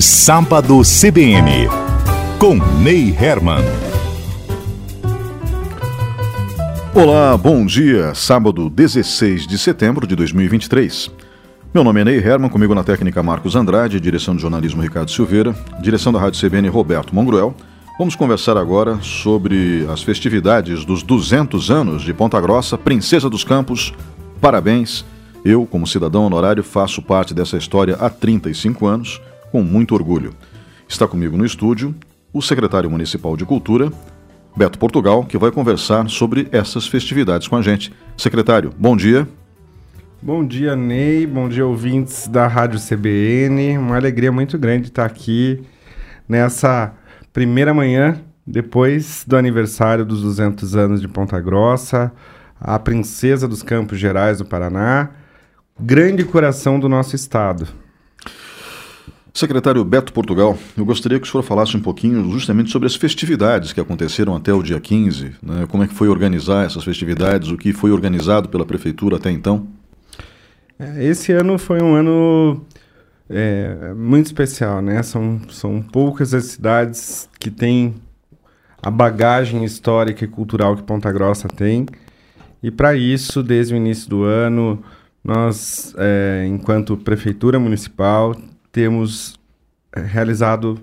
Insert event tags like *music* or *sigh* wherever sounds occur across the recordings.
Sábado CBN, com Ney Herman. Olá, bom dia. Sábado 16 de setembro de 2023. Meu nome é Ney Herman, comigo na técnica Marcos Andrade, direção de jornalismo Ricardo Silveira, direção da Rádio CBN Roberto Mongruel. Vamos conversar agora sobre as festividades dos 200 anos de Ponta Grossa, Princesa dos Campos. Parabéns! Eu, como cidadão honorário, faço parte dessa história há 35 anos, com muito orgulho. Está comigo no estúdio o secretário municipal de Cultura, Beto Portugal, que vai conversar sobre essas festividades com a gente. Secretário, bom dia. Bom dia, Ney. Bom dia, ouvintes da Rádio CBN. Uma alegria muito grande estar aqui nessa primeira manhã depois do aniversário dos 200 anos de Ponta Grossa, a princesa dos Campos Gerais do Paraná grande coração do nosso Estado. Secretário Beto Portugal, eu gostaria que o senhor falasse um pouquinho justamente sobre as festividades que aconteceram até o dia 15, né? como é que foi organizar essas festividades, o que foi organizado pela Prefeitura até então. É, esse ano foi um ano é, muito especial, né? São, são poucas as cidades que têm a bagagem histórica e cultural que Ponta Grossa tem, e para isso, desde o início do ano, nós, é, enquanto prefeitura municipal, temos é, realizado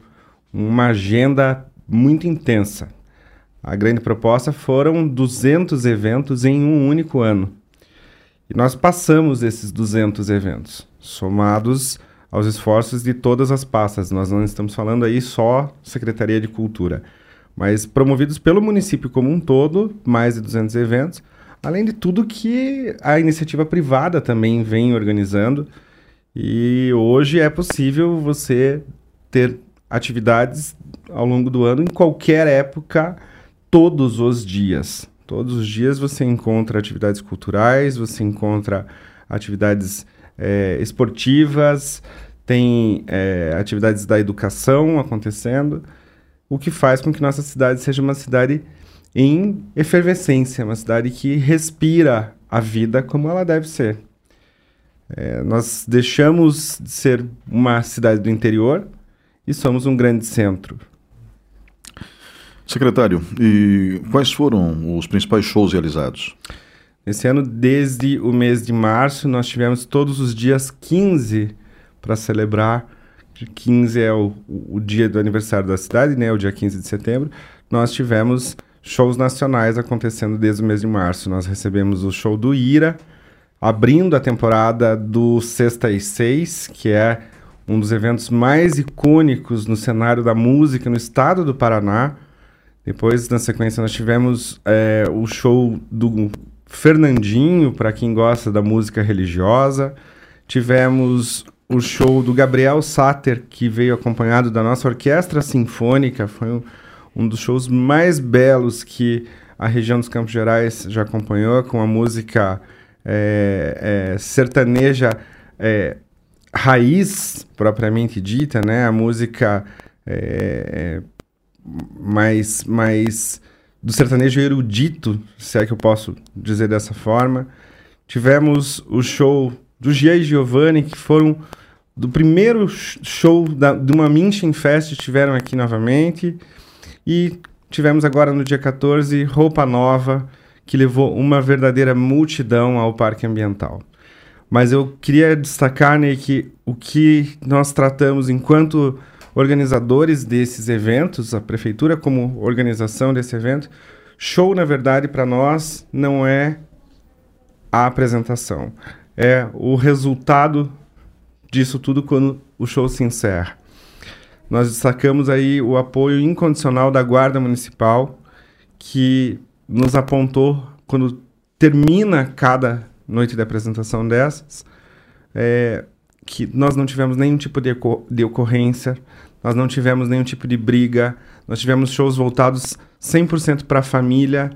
uma agenda muito intensa. A grande proposta foram 200 eventos em um único ano. E nós passamos esses 200 eventos, somados aos esforços de todas as pastas. Nós não estamos falando aí só Secretaria de Cultura, mas promovidos pelo município como um todo, mais de 200 eventos, Além de tudo que a iniciativa privada também vem organizando. E hoje é possível você ter atividades ao longo do ano, em qualquer época, todos os dias. Todos os dias você encontra atividades culturais, você encontra atividades é, esportivas, tem é, atividades da educação acontecendo, o que faz com que nossa cidade seja uma cidade em efervescência, uma cidade que respira a vida como ela deve ser. É, nós deixamos de ser uma cidade do interior e somos um grande centro. Secretário, e quais foram os principais shows realizados? Esse ano, desde o mês de março, nós tivemos todos os dias 15 para celebrar. 15 é o, o dia do aniversário da cidade, né? O dia 15 de setembro. Nós tivemos shows nacionais acontecendo desde o mês de março. Nós recebemos o show do Ira, abrindo a temporada do Sexta e Seis, que é um dos eventos mais icônicos no cenário da música no estado do Paraná. Depois, na sequência, nós tivemos é, o show do Fernandinho, para quem gosta da música religiosa. Tivemos o show do Gabriel Sater, que veio acompanhado da nossa orquestra sinfônica. Foi um um dos shows mais belos que a região dos Campos Gerais já acompanhou, com a música é, é, sertaneja é, raiz, propriamente dita, né? A música é, é, mais, mais do sertanejo erudito, se é que eu posso dizer dessa forma. Tivemos o show do Gia e Giovanni, que foram do primeiro show da, de uma Minchen Fest, estiveram aqui novamente. E tivemos agora no dia 14 Roupa Nova, que levou uma verdadeira multidão ao Parque Ambiental. Mas eu queria destacar né, que o que nós tratamos enquanto organizadores desses eventos, a prefeitura como organização desse evento, show, na verdade, para nós não é a apresentação, é o resultado disso tudo quando o show se encerra. Nós destacamos aí o apoio incondicional da Guarda Municipal, que nos apontou quando termina cada noite de apresentação dessas, é, que nós não tivemos nenhum tipo de, de ocorrência, nós não tivemos nenhum tipo de briga, nós tivemos shows voltados 100% para a família,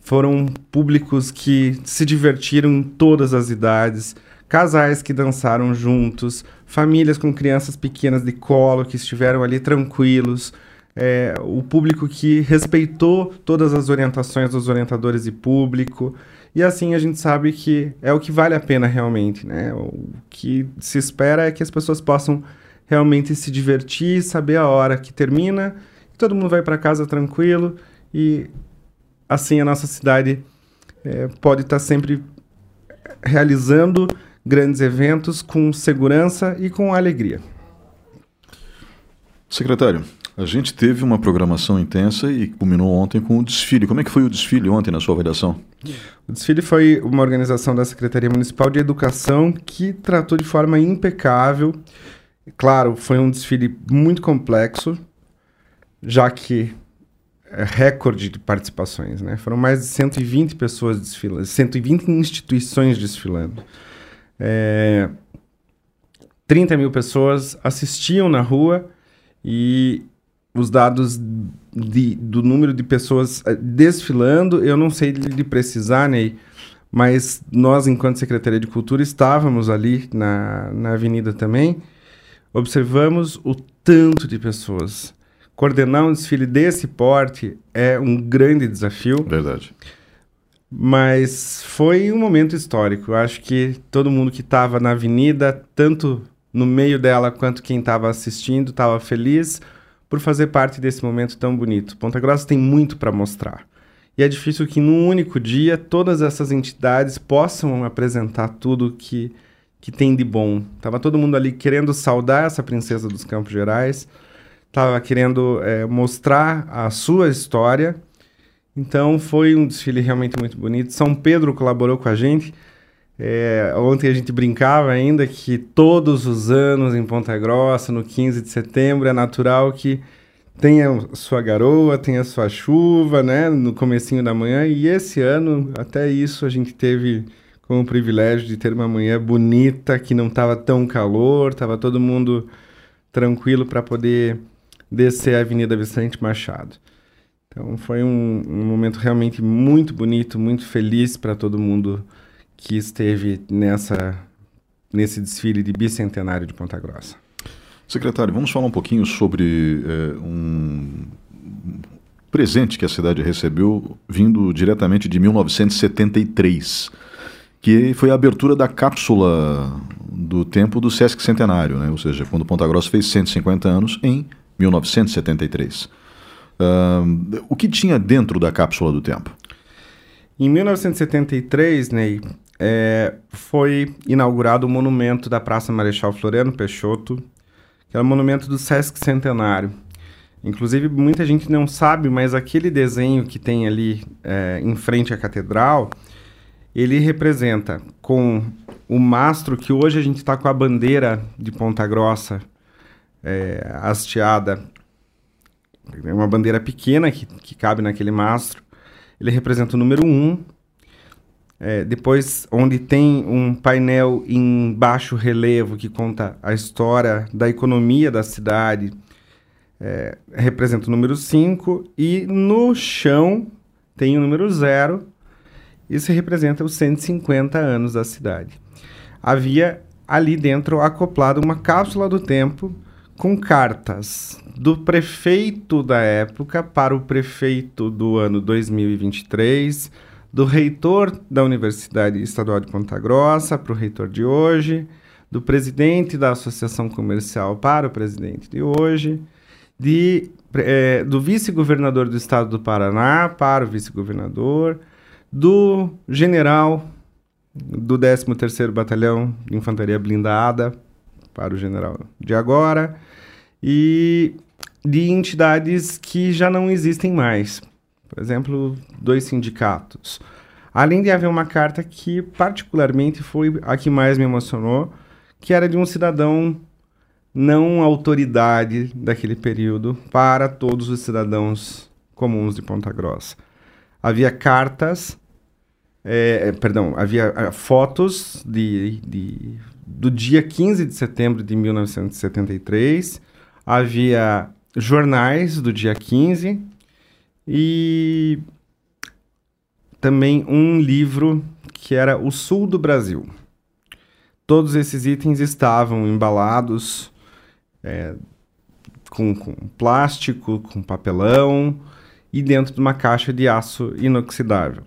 foram públicos que se divertiram em todas as idades, casais que dançaram juntos, famílias com crianças pequenas de colo que estiveram ali tranquilos, é, o público que respeitou todas as orientações dos orientadores de público. E assim a gente sabe que é o que vale a pena realmente, né? O que se espera é que as pessoas possam realmente se divertir, saber a hora que termina, todo mundo vai para casa tranquilo e assim a nossa cidade é, pode estar tá sempre realizando grandes eventos com segurança e com alegria. Secretário, a gente teve uma programação intensa e culminou ontem com o desfile. Como é que foi o desfile ontem, na sua avaliação? O desfile foi uma organização da Secretaria Municipal de Educação que tratou de forma impecável. Claro, foi um desfile muito complexo, já que é recorde de participações, né? Foram mais de 120 pessoas desfilando, 120 instituições desfilando. É, 30 mil pessoas assistiam na rua e os dados de, do número de pessoas eh, desfilando, eu não sei de precisar, Ney, mas nós, enquanto Secretaria de Cultura, estávamos ali na, na avenida também, observamos o tanto de pessoas. Coordenar um desfile desse porte é um grande desafio. Verdade. Mas foi um momento histórico. Eu acho que todo mundo que estava na avenida, tanto no meio dela quanto quem estava assistindo, estava feliz por fazer parte desse momento tão bonito. Ponta Grossa tem muito para mostrar. E é difícil que num único dia todas essas entidades possam apresentar tudo que, que tem de bom. Tava todo mundo ali querendo saudar essa princesa dos Campos Gerais, tava querendo é, mostrar a sua história. Então foi um desfile realmente muito bonito. São Pedro colaborou com a gente. É, ontem a gente brincava ainda que todos os anos em Ponta Grossa, no 15 de setembro, é natural que tenha sua garoa, tenha sua chuva, né, no comecinho da manhã, e esse ano, até isso, a gente teve como o privilégio de ter uma manhã bonita, que não estava tão calor, estava todo mundo tranquilo para poder descer a Avenida Vicente Machado. Então foi um, um momento realmente muito bonito, muito feliz para todo mundo que esteve nessa, nesse desfile de bicentenário de Ponta Grossa. Secretário, vamos falar um pouquinho sobre é, um presente que a cidade recebeu vindo diretamente de 1973, que foi a abertura da cápsula do tempo do Sesc Centenário, né? ou seja, quando Ponta Grossa fez 150 anos em 1973. Uh, o que tinha dentro da cápsula do tempo? Em 1973, Ney, é, foi inaugurado o monumento da Praça Marechal Floriano Peixoto, que é o monumento do Sesc Centenário. Inclusive, muita gente não sabe, mas aquele desenho que tem ali é, em frente à catedral, ele representa com o mastro que hoje a gente está com a bandeira de Ponta Grossa é, hasteada. Uma bandeira pequena que, que cabe naquele mastro. Ele representa o número 1, um, é, depois, onde tem um painel em baixo relevo que conta a história da economia da cidade, é, representa o número 5. E no chão tem o número 0. Isso representa os 150 anos da cidade. Havia ali dentro acoplado uma cápsula do tempo com cartas do prefeito da época para o prefeito do ano 2023 do reitor da Universidade Estadual de Ponta Grossa para o reitor de hoje, do presidente da Associação Comercial para o presidente de hoje, de, é, do vice-governador do estado do Paraná para o vice-governador, do general do 13º Batalhão de Infantaria Blindada para o general de agora e de entidades que já não existem mais. Por exemplo, dois sindicatos. Além de haver uma carta que, particularmente, foi a que mais me emocionou, que era de um cidadão não autoridade daquele período para todos os cidadãos comuns de Ponta Grossa. Havia cartas, é, perdão, havia é, fotos de, de, do dia 15 de setembro de 1973, havia jornais do dia 15, e também um livro que era O Sul do Brasil. Todos esses itens estavam embalados é, com, com plástico, com papelão e dentro de uma caixa de aço inoxidável.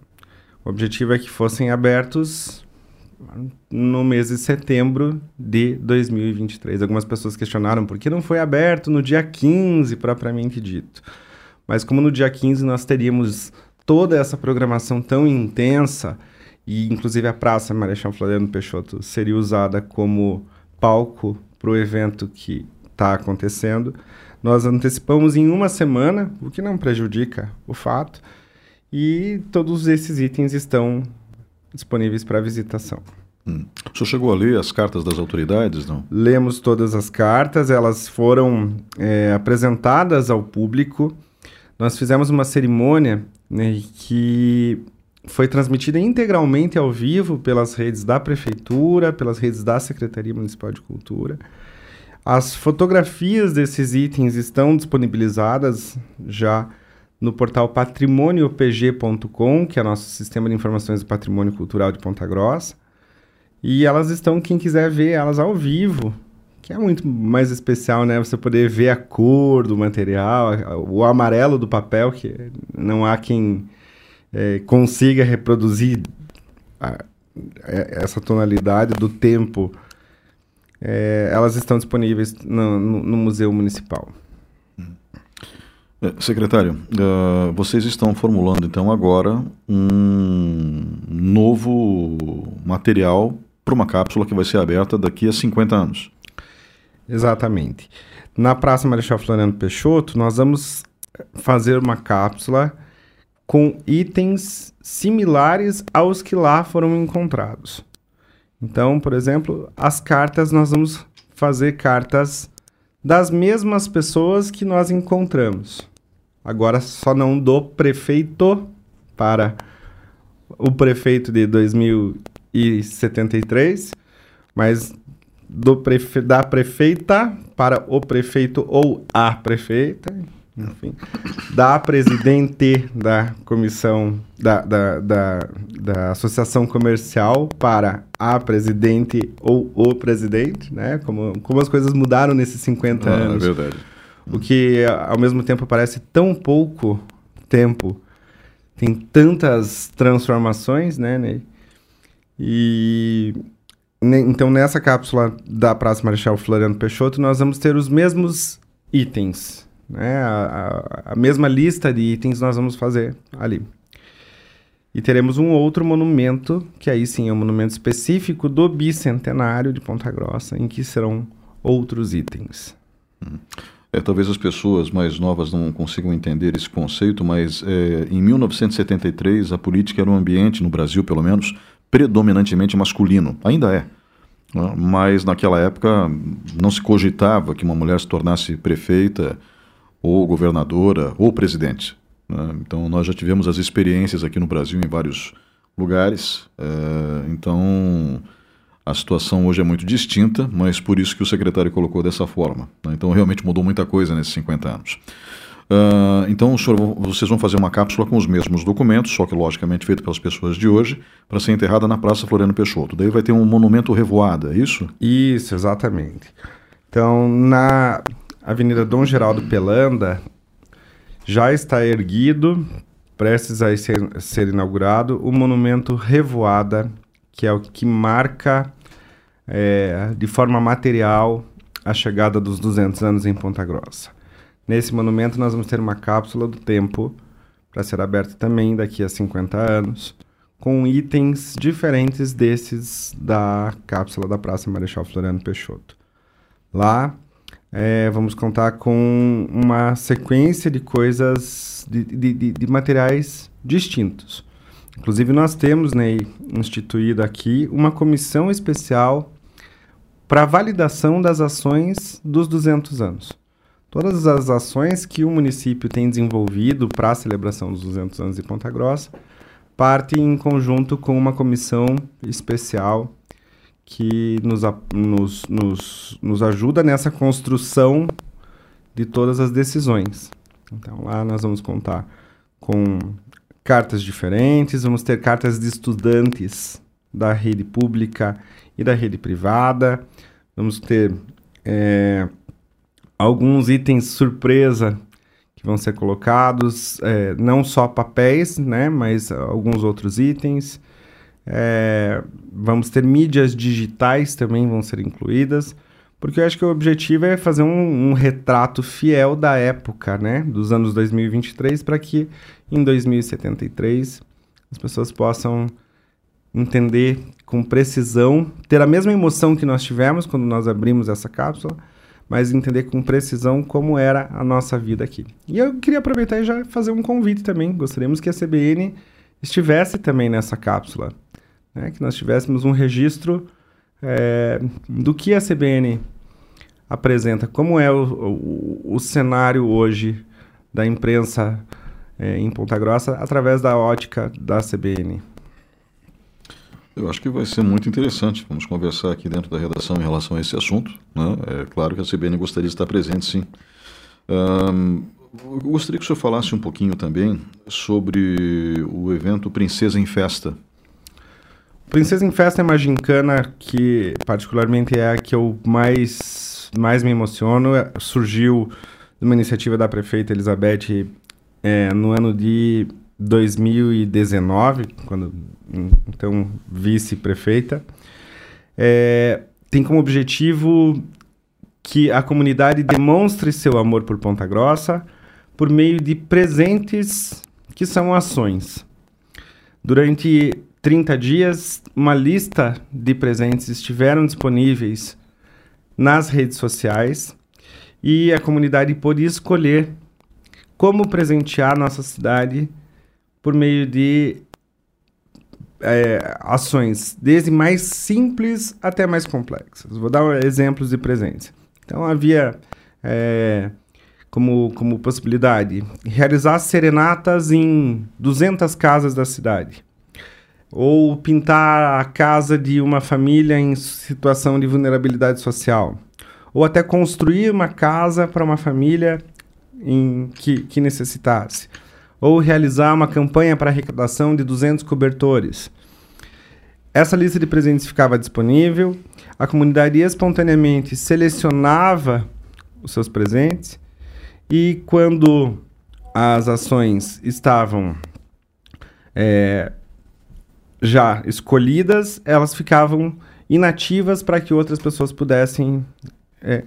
O objetivo é que fossem abertos no mês de setembro de 2023. Algumas pessoas questionaram por que não foi aberto no dia 15, propriamente dito. Mas como no dia 15 nós teríamos toda essa programação tão intensa, e inclusive a Praça Marechal Floriano Peixoto seria usada como palco para o evento que está acontecendo, nós antecipamos em uma semana, o que não prejudica o fato, e todos esses itens estão disponíveis para visitação. Hum. O senhor chegou a ler as cartas das autoridades, não? Lemos todas as cartas, elas foram é, apresentadas ao público. Nós fizemos uma cerimônia né, que foi transmitida integralmente ao vivo pelas redes da Prefeitura, pelas redes da Secretaria Municipal de Cultura. As fotografias desses itens estão disponibilizadas já no portal patrimoniopg.com, que é nosso sistema de informações do patrimônio cultural de Ponta Grossa. E elas estão, quem quiser ver elas ao vivo, que é muito mais especial, né? Você poder ver a cor do material, o amarelo do papel, que não há quem é, consiga reproduzir a, é, essa tonalidade do tempo. É, elas estão disponíveis no, no, no Museu Municipal. É, secretário, uh, vocês estão formulando então agora um novo material para uma cápsula que vai ser aberta daqui a 50 anos. Exatamente. Na Praça Marechal Floriano Peixoto, nós vamos fazer uma cápsula com itens similares aos que lá foram encontrados. Então, por exemplo, as cartas, nós vamos fazer cartas das mesmas pessoas que nós encontramos. Agora só não do prefeito para o prefeito de 2073, mas do prefe da prefeita para o prefeito ou a prefeita, enfim, da presidente da comissão da, da, da, da, associação comercial para a presidente ou o presidente, né? Como, como as coisas mudaram nesses 50 ah, é anos. É verdade. O que ao mesmo tempo parece tão pouco tempo, tem tantas transformações, né, Ney? E então nessa cápsula da Praça Marechal Floriano Peixoto nós vamos ter os mesmos itens né? A, a, a mesma lista de itens nós vamos fazer ali. E teremos um outro monumento, que aí sim é um monumento específico do bicentenário de Ponta Grossa, em que serão outros itens. É, talvez as pessoas mais novas não consigam entender esse conceito, mas é, em 1973 a política era um ambiente, no Brasil pelo menos, predominantemente masculino. Ainda é. Né? Mas naquela época não se cogitava que uma mulher se tornasse prefeita ou governadora, ou presidente. Né? Então, nós já tivemos as experiências aqui no Brasil em vários lugares. É, então, a situação hoje é muito distinta, mas por isso que o secretário colocou dessa forma. Né? Então, realmente mudou muita coisa nesses 50 anos. Então, senhor, vocês vão fazer uma cápsula com os mesmos documentos, só que logicamente feito pelas pessoas de hoje, para ser enterrada na Praça Floriano Peixoto. Daí vai ter um monumento revoada, é isso? Isso, exatamente. Então, na Avenida Dom Geraldo Pelanda já está erguido, prestes a ser, ser inaugurado, o monumento Revoada, que é o que marca é, de forma material a chegada dos 200 anos em Ponta Grossa. Nesse monumento nós vamos ter uma cápsula do tempo para ser aberta também daqui a 50 anos, com itens diferentes desses da cápsula da Praça Marechal Floriano Peixoto. Lá é, vamos contar com uma sequência de coisas, de, de, de, de materiais distintos. Inclusive, nós temos né, instituído aqui uma comissão especial para validação das ações dos 200 anos. Todas as ações que o município tem desenvolvido para a celebração dos 200 anos de Ponta Grossa partem em conjunto com uma comissão especial que nos, nos, nos, nos ajuda nessa construção de todas as decisões. Então lá nós vamos contar com cartas diferentes, vamos ter cartas de estudantes da rede pública e da rede privada, vamos ter é, alguns itens surpresa que vão ser colocados, é, não só papéis, né, mas alguns outros itens. É, vamos ter mídias digitais também vão ser incluídas, porque eu acho que o objetivo é fazer um, um retrato fiel da época, né, dos anos 2023, para que em 2073 as pessoas possam entender com precisão, ter a mesma emoção que nós tivemos quando nós abrimos essa cápsula, mas entender com precisão como era a nossa vida aqui. E eu queria aproveitar e já fazer um convite também. Gostaríamos que a CBN estivesse também nessa cápsula, né? que nós tivéssemos um registro é, do que a CBN apresenta, como é o, o, o cenário hoje da imprensa é, em Ponta Grossa através da ótica da CBN. Eu acho que vai ser muito interessante. Vamos conversar aqui dentro da redação em relação a esse assunto. Né? É claro que a CBN gostaria de estar presente, sim. Um, gostaria que o senhor falasse um pouquinho também sobre o evento Princesa em Festa. Princesa em Festa é uma gincana que, particularmente, é a que eu mais, mais me emociono. É, surgiu de uma iniciativa da prefeita Elizabeth é, no ano de 2019, quando então vice-prefeita, é, tem como objetivo que a comunidade demonstre seu amor por Ponta Grossa por meio de presentes que são ações. Durante 30 dias, uma lista de presentes estiveram disponíveis nas redes sociais e a comunidade pôde escolher como presentear nossa cidade por meio de é, ações, desde mais simples até mais complexas. Vou dar exemplos de presentes. Então, havia é, como, como possibilidade realizar serenatas em 200 casas da cidade, ou pintar a casa de uma família em situação de vulnerabilidade social, ou até construir uma casa para uma família em que, que necessitasse ou realizar uma campanha para arrecadação de 200 cobertores. Essa lista de presentes ficava disponível, a comunidade espontaneamente selecionava os seus presentes e quando as ações estavam é, já escolhidas, elas ficavam inativas para que outras pessoas pudessem é,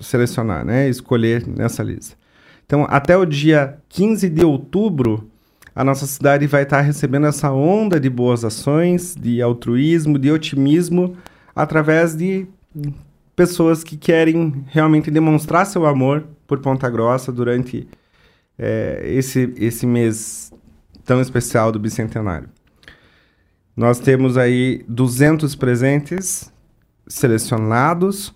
selecionar, né, escolher nessa lista. Então, até o dia 15 de outubro, a nossa cidade vai estar recebendo essa onda de boas ações, de altruísmo, de otimismo, através de pessoas que querem realmente demonstrar seu amor por Ponta Grossa durante é, esse, esse mês tão especial do bicentenário. Nós temos aí 200 presentes selecionados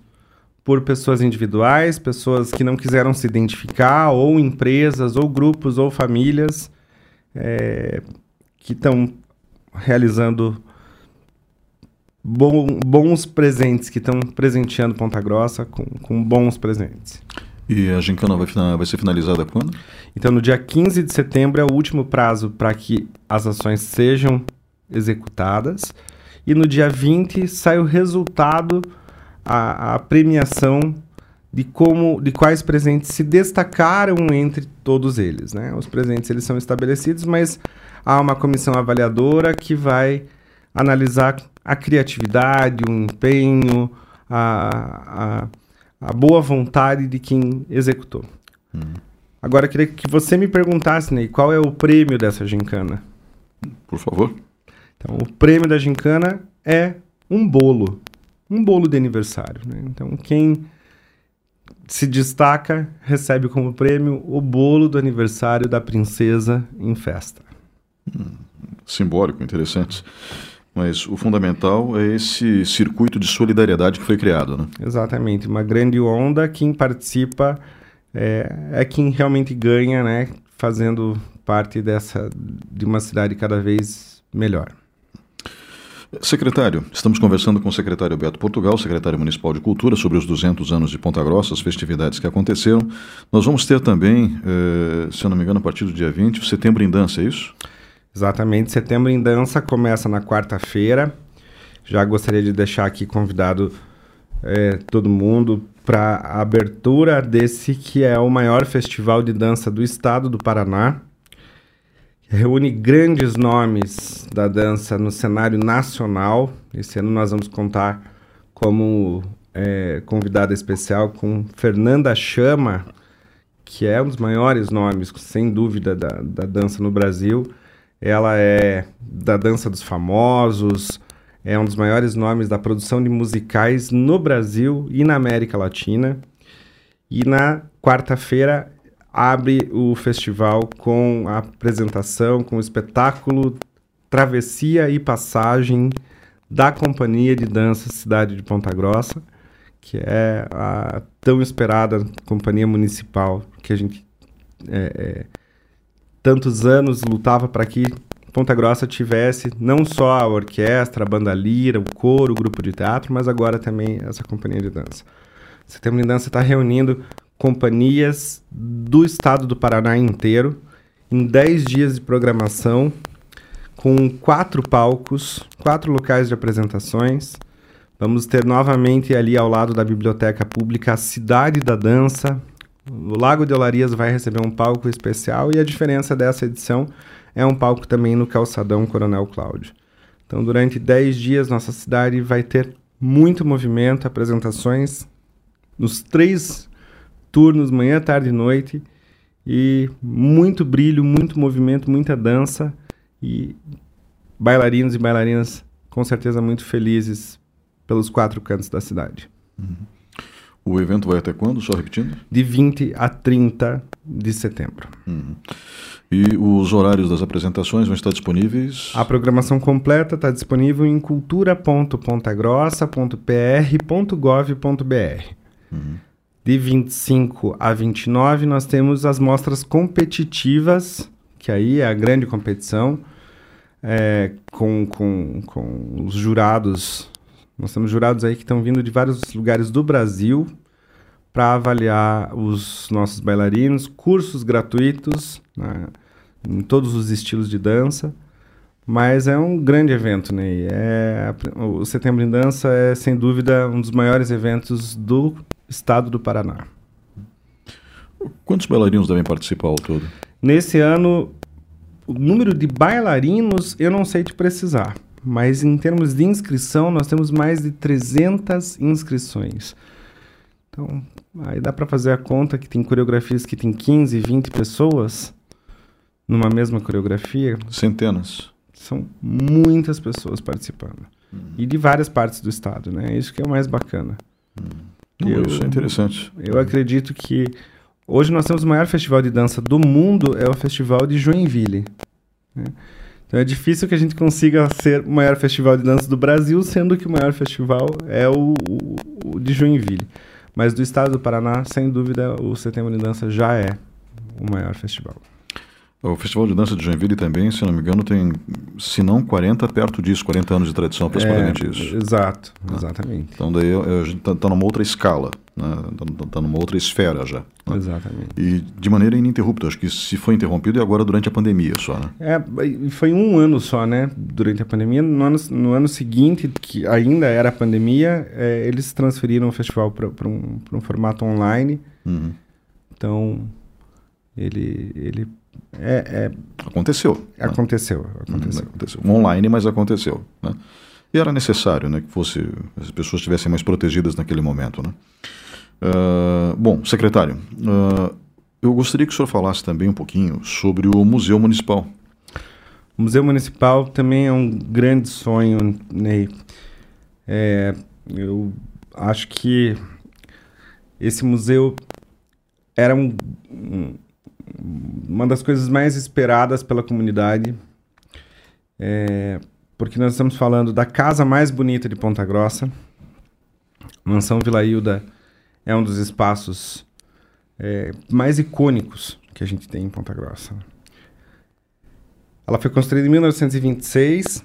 por pessoas individuais, pessoas que não quiseram se identificar, ou empresas, ou grupos, ou famílias é, que estão realizando bom, bons presentes, que estão presenteando Ponta Grossa com, com bons presentes. E a gincana vai, vai ser finalizada quando? Então, no dia 15 de setembro é o último prazo para que as ações sejam executadas. E no dia 20 sai o resultado a, a premiação de como, de quais presentes se destacaram entre todos eles, né? Os presentes eles são estabelecidos, mas há uma comissão avaliadora que vai analisar a criatividade, o empenho, a, a, a boa vontade de quem executou. Hum. Agora, eu queria que você me perguntasse, Ney, qual é o prêmio dessa gincana? Por favor. Então, o prêmio da gincana é um bolo um bolo de aniversário. Né? Então, quem se destaca recebe como prêmio o bolo do aniversário da princesa em festa. Hum, simbólico, interessante. Mas o fundamental é esse circuito de solidariedade que foi criado, né? Exatamente. Uma grande onda, quem participa é, é quem realmente ganha, né? Fazendo parte dessa de uma cidade cada vez melhor. Secretário, estamos conversando com o secretário Beto Portugal, secretário municipal de Cultura, sobre os 200 anos de Ponta Grossa, as festividades que aconteceram. Nós vamos ter também, eh, se eu não me engano, a partir do dia 20, o Setembro em Dança, é isso? Exatamente, Setembro em Dança começa na quarta-feira. Já gostaria de deixar aqui convidado eh, todo mundo para a abertura desse que é o maior festival de dança do estado do Paraná reúne grandes nomes da dança no cenário nacional. Esse ano nós vamos contar como é, convidada especial com Fernanda Chama, que é um dos maiores nomes, sem dúvida, da, da dança no Brasil. Ela é da dança dos famosos, é um dos maiores nomes da produção de musicais no Brasil e na América Latina. E na quarta-feira abre o festival com a apresentação, com o espetáculo Travessia e Passagem da Companhia de Dança Cidade de Ponta Grossa, que é a tão esperada companhia municipal que a gente é, é, tantos anos lutava para que Ponta Grossa tivesse não só a orquestra, a banda lira, o coro, o grupo de teatro, mas agora também essa companhia de dança. Setembro de Dança está reunindo companhias do estado do Paraná inteiro em 10 dias de programação, com quatro palcos, quatro locais de apresentações. Vamos ter novamente ali ao lado da Biblioteca Pública a Cidade da Dança. O Lago de Olarias vai receber um palco especial e a diferença dessa edição é um palco também no Calçadão Coronel Cláudio. Então, durante 10 dias, nossa cidade vai ter muito movimento, apresentações nos três turnos, manhã, tarde e noite, e muito brilho, muito movimento, muita dança e bailarinos e bailarinas com certeza muito felizes pelos quatro cantos da cidade. Uhum. O evento vai até quando, só repetindo? De 20 a 30 de setembro. Uhum. E os horários das apresentações vão estar disponíveis? A programação completa está disponível em cultura.pontagrossa.pr.gov.br. Uhum. De 25 a 29, nós temos as mostras competitivas, que aí é a grande competição, é, com, com, com os jurados. Nós temos jurados aí que estão vindo de vários lugares do Brasil para avaliar os nossos bailarinos, cursos gratuitos. Né? em todos os estilos de dança. Mas é um grande evento, né? É, o Setembro em Dança é, sem dúvida, um dos maiores eventos do estado do Paraná. Quantos bailarinos devem participar ao todo? Nesse ano, o número de bailarinos eu não sei te precisar, mas em termos de inscrição, nós temos mais de 300 inscrições. Então, aí dá para fazer a conta que tem coreografias que tem 15, 20 pessoas numa mesma coreografia. Centenas. São muitas pessoas participando. Hum. E de várias partes do estado, né? Isso que é o mais bacana. Hum. Eu, isso é interessante. Eu acredito que hoje nós temos o maior festival de dança do mundo, é o Festival de Joinville. Né? Então é difícil que a gente consiga ser o maior festival de dança do Brasil, sendo que o maior festival é o, o, o de Joinville. Mas do estado do Paraná, sem dúvida, o Setembro de Dança já é o maior festival. O Festival de Dança de Joinville também, se não me engano, tem, se não 40, perto disso, 40 anos de tradição, aproximadamente é, isso. Exato, né? exatamente. Então daí a gente está tá numa outra escala, né? Está tá, tá numa outra esfera já. Né? Exatamente. E de maneira ininterrupta, acho que se foi interrompido é agora durante a pandemia só, né? É, foi um ano só, né? Durante a pandemia. No ano, no ano seguinte, que ainda era a pandemia, é, eles transferiram o festival para um, um formato online. Uhum. Então, ele, ele é, é... Aconteceu. Né? Aconteceu, aconteceu. aconteceu. Online, mas aconteceu. Né? E era necessário né, que fosse, as pessoas estivessem mais protegidas naquele momento. Né? Uh, bom, secretário, uh, eu gostaria que o senhor falasse também um pouquinho sobre o Museu Municipal. O Museu Municipal também é um grande sonho, Ney. É, eu acho que esse museu era um, um, uma das coisas mais esperadas pela comunidade, é, porque nós estamos falando da casa mais bonita de Ponta Grossa. Mansão Vila Hilda é um dos espaços é, mais icônicos que a gente tem em Ponta Grossa. Ela foi construída em 1926.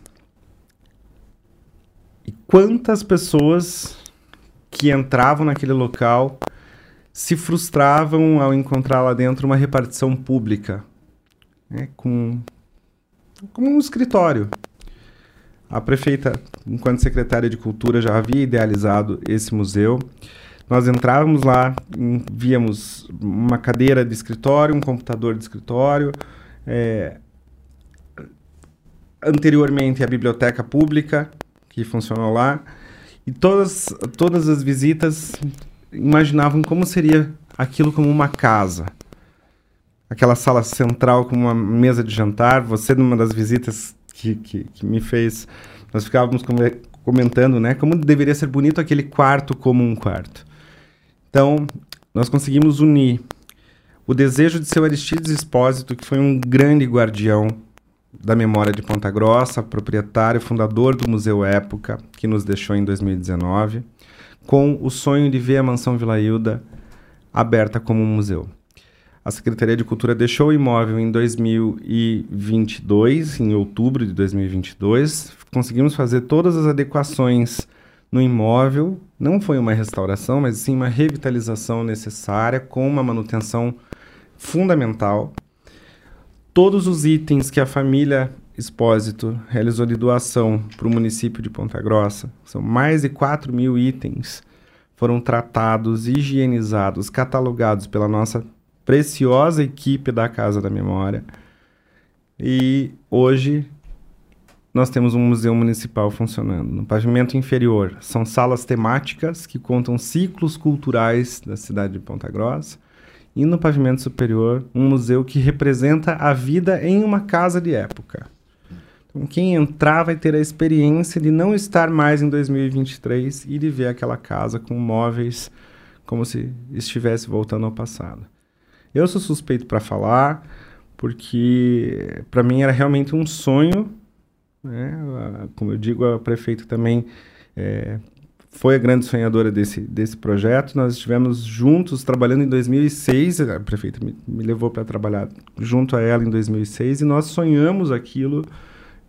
E quantas pessoas que entravam naquele local se frustravam ao encontrar lá dentro uma repartição pública, né, com, como um escritório. A prefeita, enquanto secretária de Cultura, já havia idealizado esse museu. Nós entrávamos lá, víamos uma cadeira de escritório, um computador de escritório, é, anteriormente a biblioteca pública que funcionou lá e todas todas as visitas imaginavam como seria aquilo como uma casa. Aquela sala central com uma mesa de jantar você numa das visitas que, que, que me fez nós ficávamos comentando né como deveria ser bonito aquele quarto como um quarto. Então nós conseguimos unir o desejo de seu Aristides Espósito, que foi um grande guardião da memória de Ponta Grossa, proprietário e fundador do Museu Época, que nos deixou em 2019, com o sonho de ver a Mansão Vila Hilda aberta como um museu. A Secretaria de Cultura deixou o imóvel em 2022, em outubro de 2022. Conseguimos fazer todas as adequações no imóvel. Não foi uma restauração, mas sim uma revitalização necessária, com uma manutenção fundamental. Todos os itens que a família Expósito realizou de doação para o município de Ponta Grossa, são mais de 4 mil itens, foram tratados, higienizados, catalogados pela nossa preciosa equipe da Casa da Memória. E hoje nós temos um museu municipal funcionando. No pavimento inferior são salas temáticas que contam ciclos culturais da cidade de Ponta Grossa e no pavimento superior um museu que representa a vida em uma casa de época. Quem entrar vai ter a experiência de não estar mais em 2023 e de ver aquela casa com móveis como se estivesse voltando ao passado. Eu sou suspeito para falar, porque para mim era realmente um sonho, né? como eu digo, a prefeita também é, foi a grande sonhadora desse, desse projeto. Nós estivemos juntos trabalhando em 2006. A prefeita me, me levou para trabalhar junto a ela em 2006 e nós sonhamos aquilo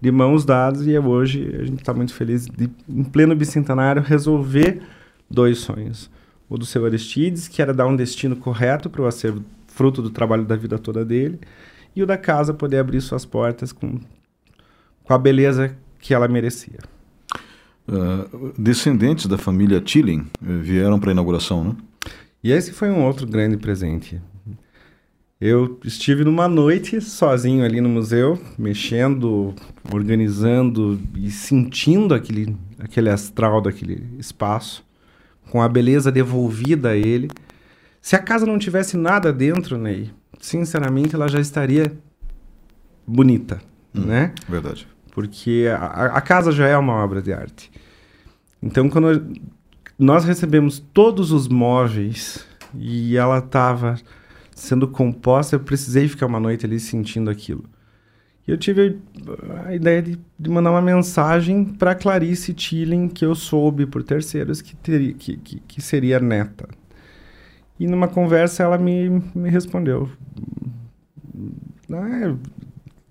de mãos dadas e hoje a gente está muito feliz de, em pleno bicentenário, resolver dois sonhos. O do seu Aristides, que era dar um destino correto para o acervo, fruto do trabalho da vida toda dele, e o da casa poder abrir suas portas com, com a beleza que ela merecia. Uh, descendentes da família Tilling uh, vieram para a inauguração, né? E esse foi um outro grande presente. Eu estive numa noite sozinho ali no museu, mexendo, organizando e sentindo aquele, aquele astral daquele espaço, com a beleza devolvida a ele. Se a casa não tivesse nada dentro, Ney, sinceramente ela já estaria bonita, hum, né? Verdade porque a, a, casa já é uma obra de arte. Então, quando nós recebemos todos os móveis e ela estava sendo composta, eu precisei ficar uma noite ali sentindo aquilo. E eu tive a ideia de, de mandar uma mensagem para Clarice Tilling, que eu soube por terceiros que, teria, que, que, que seria neta. E numa conversa ela me, me respondeu: ah,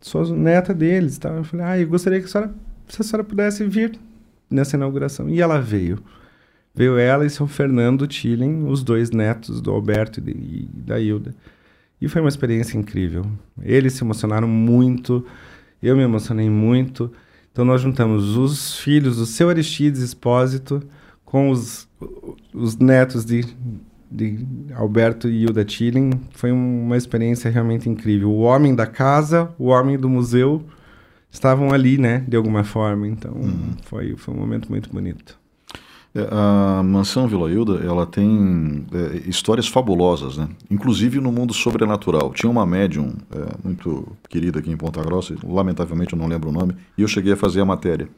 sou neta deles. Tá? Eu falei, ah, eu gostaria que a senhora, se a senhora pudesse vir nessa inauguração. E ela veio. Veio ela e seu Fernando Tilling, os dois netos do Alberto e da Hilda. E foi uma experiência incrível. Eles se emocionaram muito, eu me emocionei muito. Então nós juntamos os filhos do seu Aristides Espósito com os, os netos de de Alberto e Hilda Tilling foi uma experiência realmente incrível. O homem da casa, o homem do museu estavam ali, né, de alguma forma. Então uhum. foi, foi um momento muito bonito. É, a mansão Vila Hilda, ela tem é, histórias fabulosas, né? Inclusive no mundo sobrenatural. Tinha uma médium é, muito querida aqui em Ponta Grossa, lamentavelmente eu não lembro o nome, e eu cheguei a fazer a matéria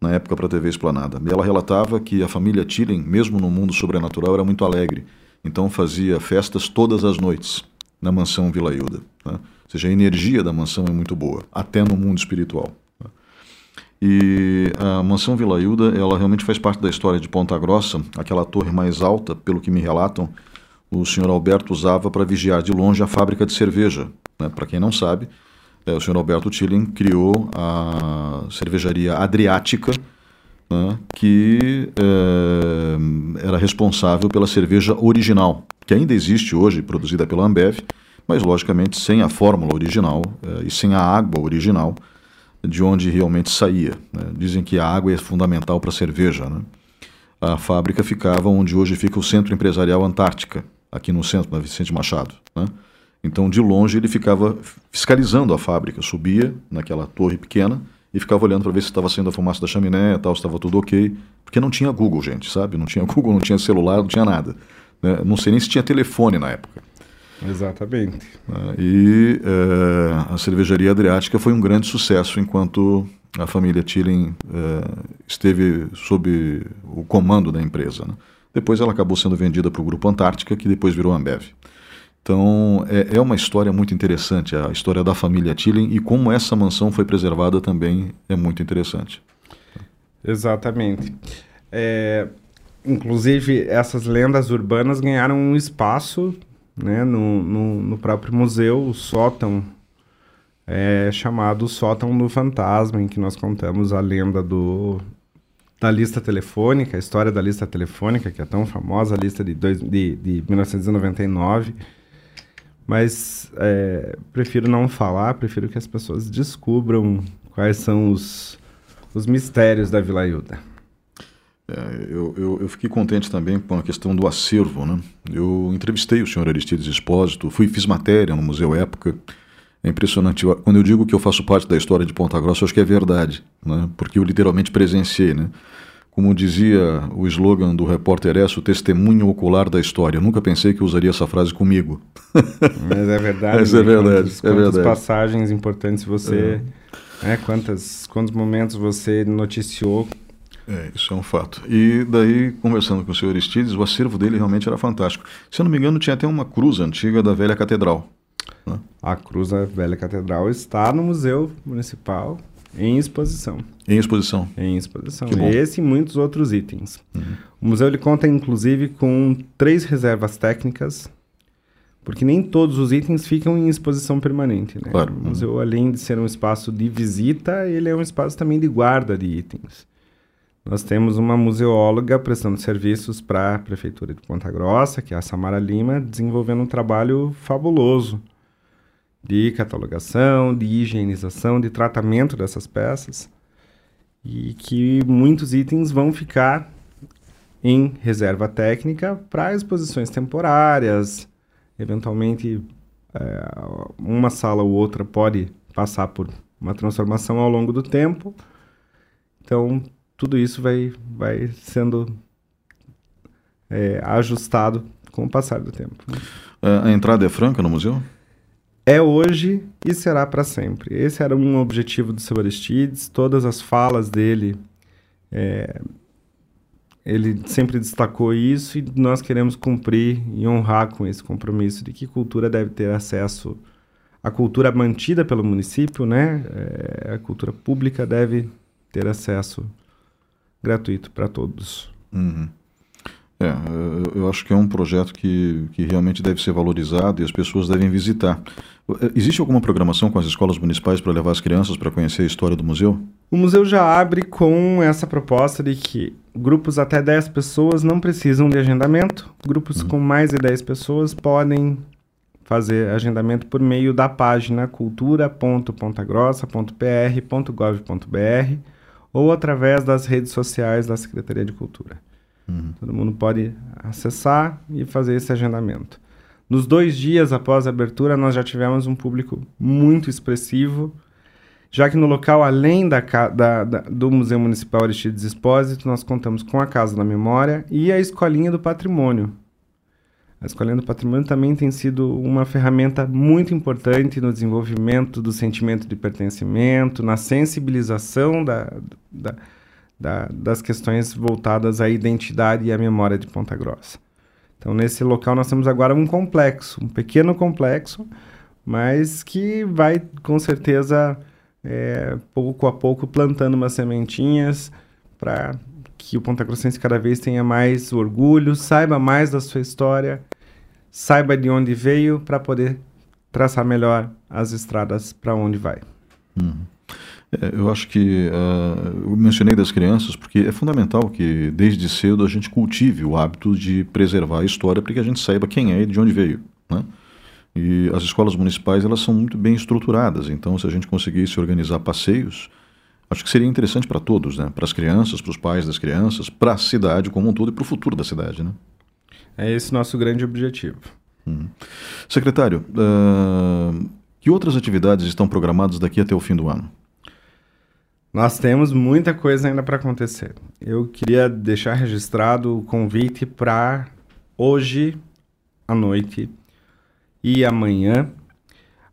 na época para a TV Esplanada. E ela relatava que a família Tilling, mesmo no mundo sobrenatural, era muito alegre. Então fazia festas todas as noites na mansão Vila Hilda. Né? Ou seja, a energia da mansão é muito boa, até no mundo espiritual. E a mansão Vila Hilda, ela realmente faz parte da história de Ponta Grossa, aquela torre mais alta, pelo que me relatam, o senhor Alberto usava para vigiar de longe a fábrica de cerveja. Né? Para quem não sabe, é, o senhor Alberto Tilling criou a cervejaria Adriática, né, que é, era responsável pela cerveja original, que ainda existe hoje, produzida pela Ambev, mas logicamente sem a fórmula original é, e sem a água original de onde realmente saía. Né? Dizem que a água é fundamental para a cerveja. Né? A fábrica ficava onde hoje fica o Centro Empresarial Antártica, aqui no centro, na Vicente Machado. Né? Então, de longe, ele ficava fiscalizando a fábrica, subia naquela torre pequena e ficava olhando para ver se estava saindo a fumaça da chaminé, tal, se estava tudo ok, porque não tinha Google, gente, sabe? Não tinha *laughs* Google, não tinha celular, não tinha nada. Né? Não sei nem se tinha telefone na época. Exatamente. Né? E é, a cervejaria Adriática foi um grande sucesso enquanto a família Tilling é, esteve sob o comando da empresa. Né? Depois ela acabou sendo vendida para o Grupo Antártica, que depois virou Ambev. Então é, é, uma história muito interessante, a história da família Tilling e como essa mansão foi preservada também é muito interessante. Exatamente. É, inclusive, essas lendas urbanas ganharam um espaço né, no, no, no próprio museu, o sótão, é, chamado Sótão do Fantasma, em que nós contamos a lenda do, da lista telefônica, a história da lista telefônica, que é tão famosa, a lista de, dois, de, de 1999. Mas é, prefiro não falar, prefiro que as pessoas descubram quais são os, os mistérios da Vila Ilda. É, eu, eu, eu, fiquei contente também com a questão do acervo. Né? Eu entrevistei o senhor Aristides Espósito, fui, fiz matéria no Museu Época. É impressionante. Quando eu digo que eu faço parte da história de Ponta Grossa, eu acho que é verdade, né? porque eu literalmente presenciei. Né? Como dizia o slogan do repórter S, o testemunho ocular da história. Eu nunca pensei que usaria essa frase comigo. *laughs* Mas é verdade. Mas é né? verdade. Quantas, é quantas verdade. passagens importantes você. É. Né? Quantas, quantos momentos você noticiou é, isso é um fato. E daí, conversando com o senhor Aristides, o acervo dele realmente era fantástico. Se eu não me engano, tinha até uma cruz antiga da velha catedral. Né? A cruz da velha catedral está no Museu Municipal em exposição. Em exposição? Em exposição. Esse e muitos outros itens. Uhum. O museu ele conta, inclusive, com três reservas técnicas, porque nem todos os itens ficam em exposição permanente. Né? Claro. O museu, além de ser um espaço de visita, ele é um espaço também de guarda de itens. Nós temos uma museóloga prestando serviços para a Prefeitura de Ponta Grossa, que é a Samara Lima, desenvolvendo um trabalho fabuloso de catalogação, de higienização, de tratamento dessas peças. E que muitos itens vão ficar em reserva técnica para exposições temporárias. Eventualmente, é, uma sala ou outra pode passar por uma transformação ao longo do tempo. Então, tudo isso vai, vai sendo é, ajustado com o passar do tempo. Né? A entrada é franca no museu? É hoje e será para sempre. Esse era um objetivo do seu Aristides. Todas as falas dele, é, ele sempre destacou isso e nós queremos cumprir e honrar com esse compromisso de que cultura deve ter acesso a cultura mantida pelo município, né? É, a cultura pública deve ter acesso gratuito para todos. Uhum. É, eu acho que é um projeto que, que realmente deve ser valorizado e as pessoas devem visitar. Existe alguma programação com as escolas municipais para levar as crianças para conhecer a história do museu? O museu já abre com essa proposta de que grupos até 10 pessoas não precisam de agendamento. Grupos uhum. com mais de 10 pessoas podem fazer agendamento por meio da página cultura.pontagrossa.pr.gov.br ou através das redes sociais da Secretaria de Cultura. Uhum. Todo mundo pode acessar e fazer esse agendamento. Nos dois dias após a abertura, nós já tivemos um público muito expressivo, já que no local, além da, da, da, do Museu Municipal Aristides Expósito, nós contamos com a Casa da Memória e a Escolinha do Patrimônio, a Escolinha Patrimônio também tem sido uma ferramenta muito importante no desenvolvimento do sentimento de pertencimento, na sensibilização da, da, da, das questões voltadas à identidade e à memória de Ponta Grossa. Então, nesse local, nós temos agora um complexo, um pequeno complexo, mas que vai, com certeza, é, pouco a pouco, plantando umas sementinhas para que o Ponta Grossense cada vez tenha mais orgulho, saiba mais da sua história saiba de onde veio para poder traçar melhor as estradas para onde vai. Uhum. É, eu acho que uh, eu mencionei das crianças porque é fundamental que desde cedo a gente cultive o hábito de preservar a história para que a gente saiba quem é e de onde veio. Né? E as escolas municipais elas são muito bem estruturadas, então se a gente conseguisse organizar passeios, acho que seria interessante para todos, né? para as crianças, para os pais das crianças, para a cidade como um todo e para o futuro da cidade. Né? É esse nosso grande objetivo. Hum. Secretário, uh, que outras atividades estão programadas daqui até o fim do ano? Nós temos muita coisa ainda para acontecer. Eu queria deixar registrado o convite para hoje à noite e amanhã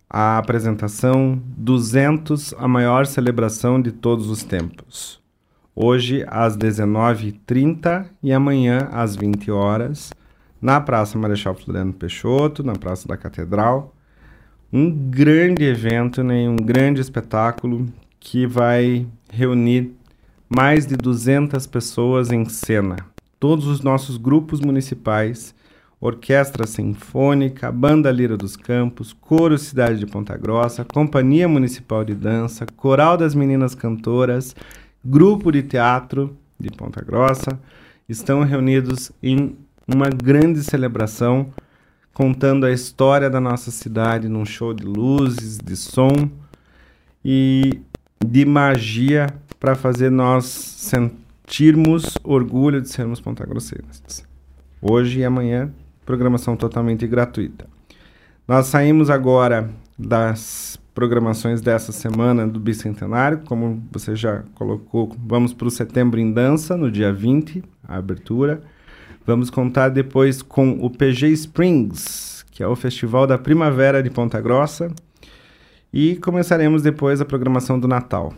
a apresentação 200, a maior celebração de todos os tempos. Hoje às 19h30 e amanhã às 20 horas na Praça Marechal Floriano Peixoto, na Praça da Catedral. Um grande evento, né? um grande espetáculo que vai reunir mais de 200 pessoas em cena. Todos os nossos grupos municipais, Orquestra Sinfônica, Banda Lira dos Campos, Coro Cidade de Ponta Grossa, Companhia Municipal de Dança, Coral das Meninas Cantoras, Grupo de Teatro de Ponta Grossa, estão reunidos em uma grande celebração contando a história da nossa cidade num show de luzes, de som e de magia para fazer nós sentirmos orgulho de sermos pontagrossenses. Hoje e amanhã, programação totalmente gratuita. Nós saímos agora das programações dessa semana do Bicentenário, como você já colocou, vamos para o Setembro em Dança, no dia 20, a abertura. Vamos contar depois com o PG Springs, que é o Festival da Primavera de Ponta Grossa, e começaremos depois a programação do Natal.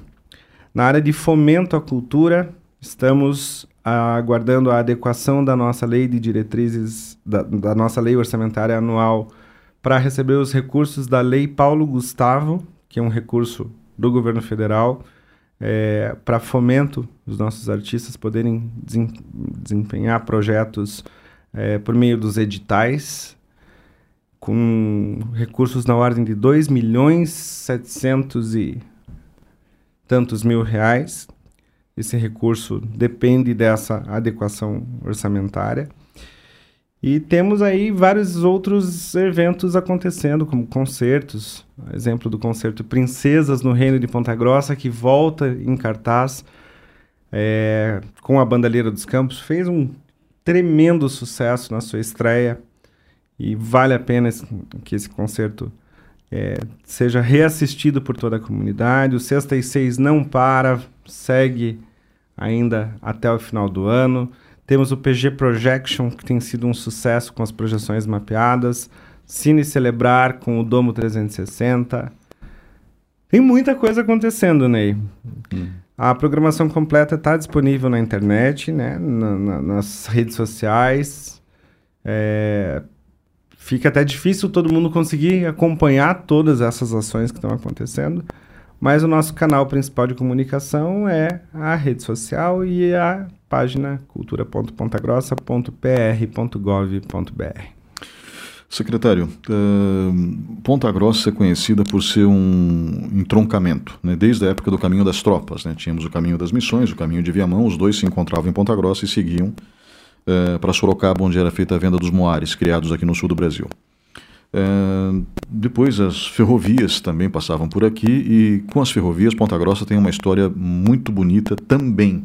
Na área de fomento à cultura, estamos aguardando a adequação da nossa lei de diretrizes, da, da nossa lei orçamentária anual, para receber os recursos da Lei Paulo Gustavo, que é um recurso do governo federal, é, para fomento dos nossos artistas poderem desempenhar projetos é, por meio dos editais com recursos na ordem de 2 milhões 700 e tantos mil reais. Esse recurso depende dessa adequação orçamentária. E temos aí vários outros eventos acontecendo, como concertos. Exemplo do concerto Princesas no Reino de Ponta Grossa, que volta em cartaz é, com a Bandalheira dos Campos. Fez um tremendo sucesso na sua estreia e vale a pena que esse concerto é, seja reassistido por toda a comunidade. O Sexta e Seis não para, segue ainda até o final do ano. Temos o PG Projection, que tem sido um sucesso com as projeções mapeadas. Cine Celebrar com o Domo 360. Tem muita coisa acontecendo, Ney. Hum. A programação completa está disponível na internet, né? Na, na, nas redes sociais. É, fica até difícil todo mundo conseguir acompanhar todas essas ações que estão acontecendo, mas o nosso canal principal de comunicação é a rede social e a página cultura.pontagrossa.pr.gov.br. Secretário, uh, Ponta Grossa é conhecida por ser um entroncamento, né? desde a época do caminho das tropas. Né? Tínhamos o caminho das missões, o caminho de Viamão, os dois se encontravam em Ponta Grossa e seguiam uh, para Sorocaba, onde era feita a venda dos moares, criados aqui no sul do Brasil. Depois as ferrovias também passavam por aqui e com as ferrovias Ponta Grossa tem uma história muito bonita também.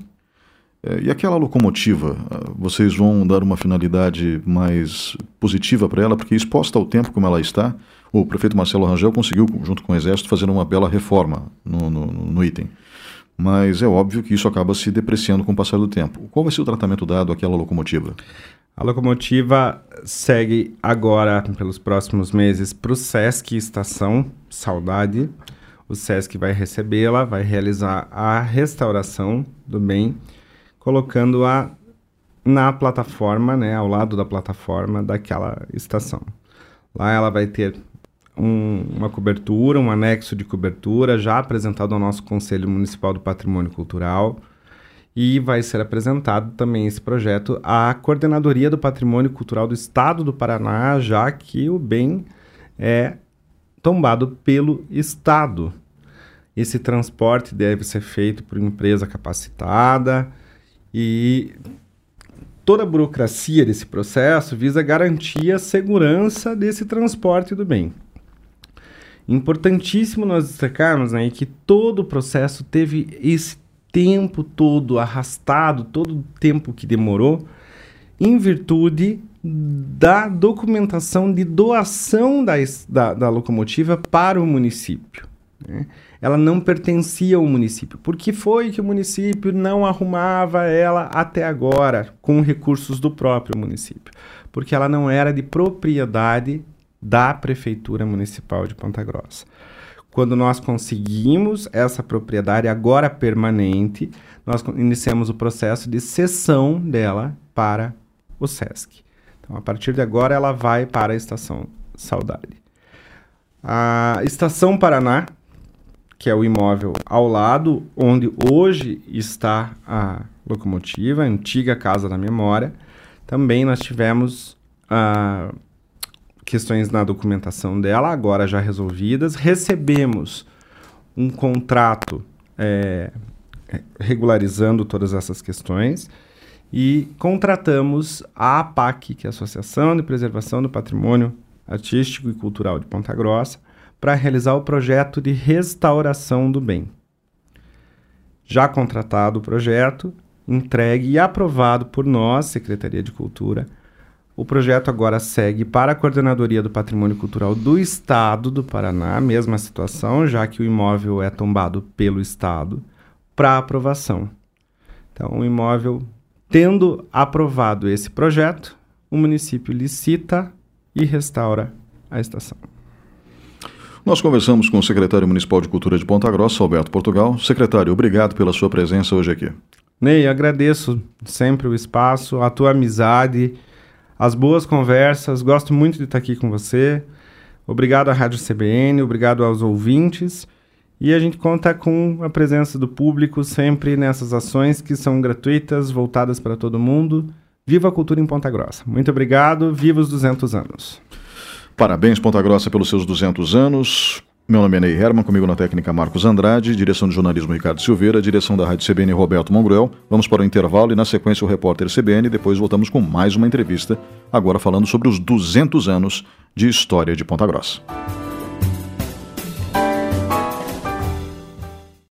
Uh, e aquela locomotiva, uh, vocês vão dar uma finalidade mais positiva para ela, porque exposta ao tempo como ela está, o prefeito Marcelo Rangel conseguiu, junto com o Exército, fazer uma bela reforma no, no, no item mas é óbvio que isso acaba se depreciando com o passar do tempo. Qual vai ser o tratamento dado àquela locomotiva? A locomotiva segue agora, pelos próximos meses, para o Sesc Estação Saudade. O Sesc vai recebê-la, vai realizar a restauração do bem, colocando-a na plataforma, né, ao lado da plataforma daquela estação. Lá ela vai ter um, uma cobertura, um anexo de cobertura já apresentado ao nosso Conselho Municipal do Patrimônio Cultural e vai ser apresentado também esse projeto à Coordenadoria do Patrimônio Cultural do Estado do Paraná, já que o bem é tombado pelo Estado. Esse transporte deve ser feito por empresa capacitada e toda a burocracia desse processo visa garantir a segurança desse transporte do bem. Importantíssimo nós destacarmos né, que todo o processo teve esse tempo todo arrastado, todo o tempo que demorou, em virtude da documentação de doação da, da, da locomotiva para o município. Né? Ela não pertencia ao município. Por que foi que o município não arrumava ela até agora com recursos do próprio município? Porque ela não era de propriedade da Prefeitura Municipal de Ponta Grossa. Quando nós conseguimos essa propriedade agora permanente, nós iniciamos o processo de cessão dela para o SESC. Então, a partir de agora, ela vai para a Estação Saudade. A Estação Paraná, que é o imóvel ao lado, onde hoje está a locomotiva, a antiga Casa da Memória, também nós tivemos uh, questões na documentação dela, agora já resolvidas. Recebemos um contrato é, regularizando todas essas questões e contratamos a APAC, que é a Associação de Preservação do Patrimônio Artístico e Cultural de Ponta Grossa, para realizar o projeto de restauração do bem. Já contratado o projeto, entregue e aprovado por nós, Secretaria de Cultura, o projeto agora segue para a Coordenadoria do Patrimônio Cultural do Estado do Paraná, mesma situação, já que o imóvel é tombado pelo Estado, para aprovação. Então, o imóvel, tendo aprovado esse projeto, o município licita e restaura a estação. Nós conversamos com o secretário municipal de Cultura de Ponta Grossa, Alberto Portugal. Secretário, obrigado pela sua presença hoje aqui. Ney, agradeço sempre o espaço, a tua amizade as boas conversas. Gosto muito de estar aqui com você. Obrigado à Rádio CBN, obrigado aos ouvintes. E a gente conta com a presença do público sempre nessas ações que são gratuitas, voltadas para todo mundo. Viva a cultura em Ponta Grossa. Muito obrigado. Viva os 200 anos. Parabéns, Ponta Grossa, pelos seus 200 anos. Meu nome é Ney Herman, comigo na técnica Marcos Andrade, direção de jornalismo Ricardo Silveira, direção da Rádio CBN Roberto Mongruel. Vamos para o intervalo e na sequência o repórter CBN, depois voltamos com mais uma entrevista, agora falando sobre os 200 anos de história de Ponta Grossa.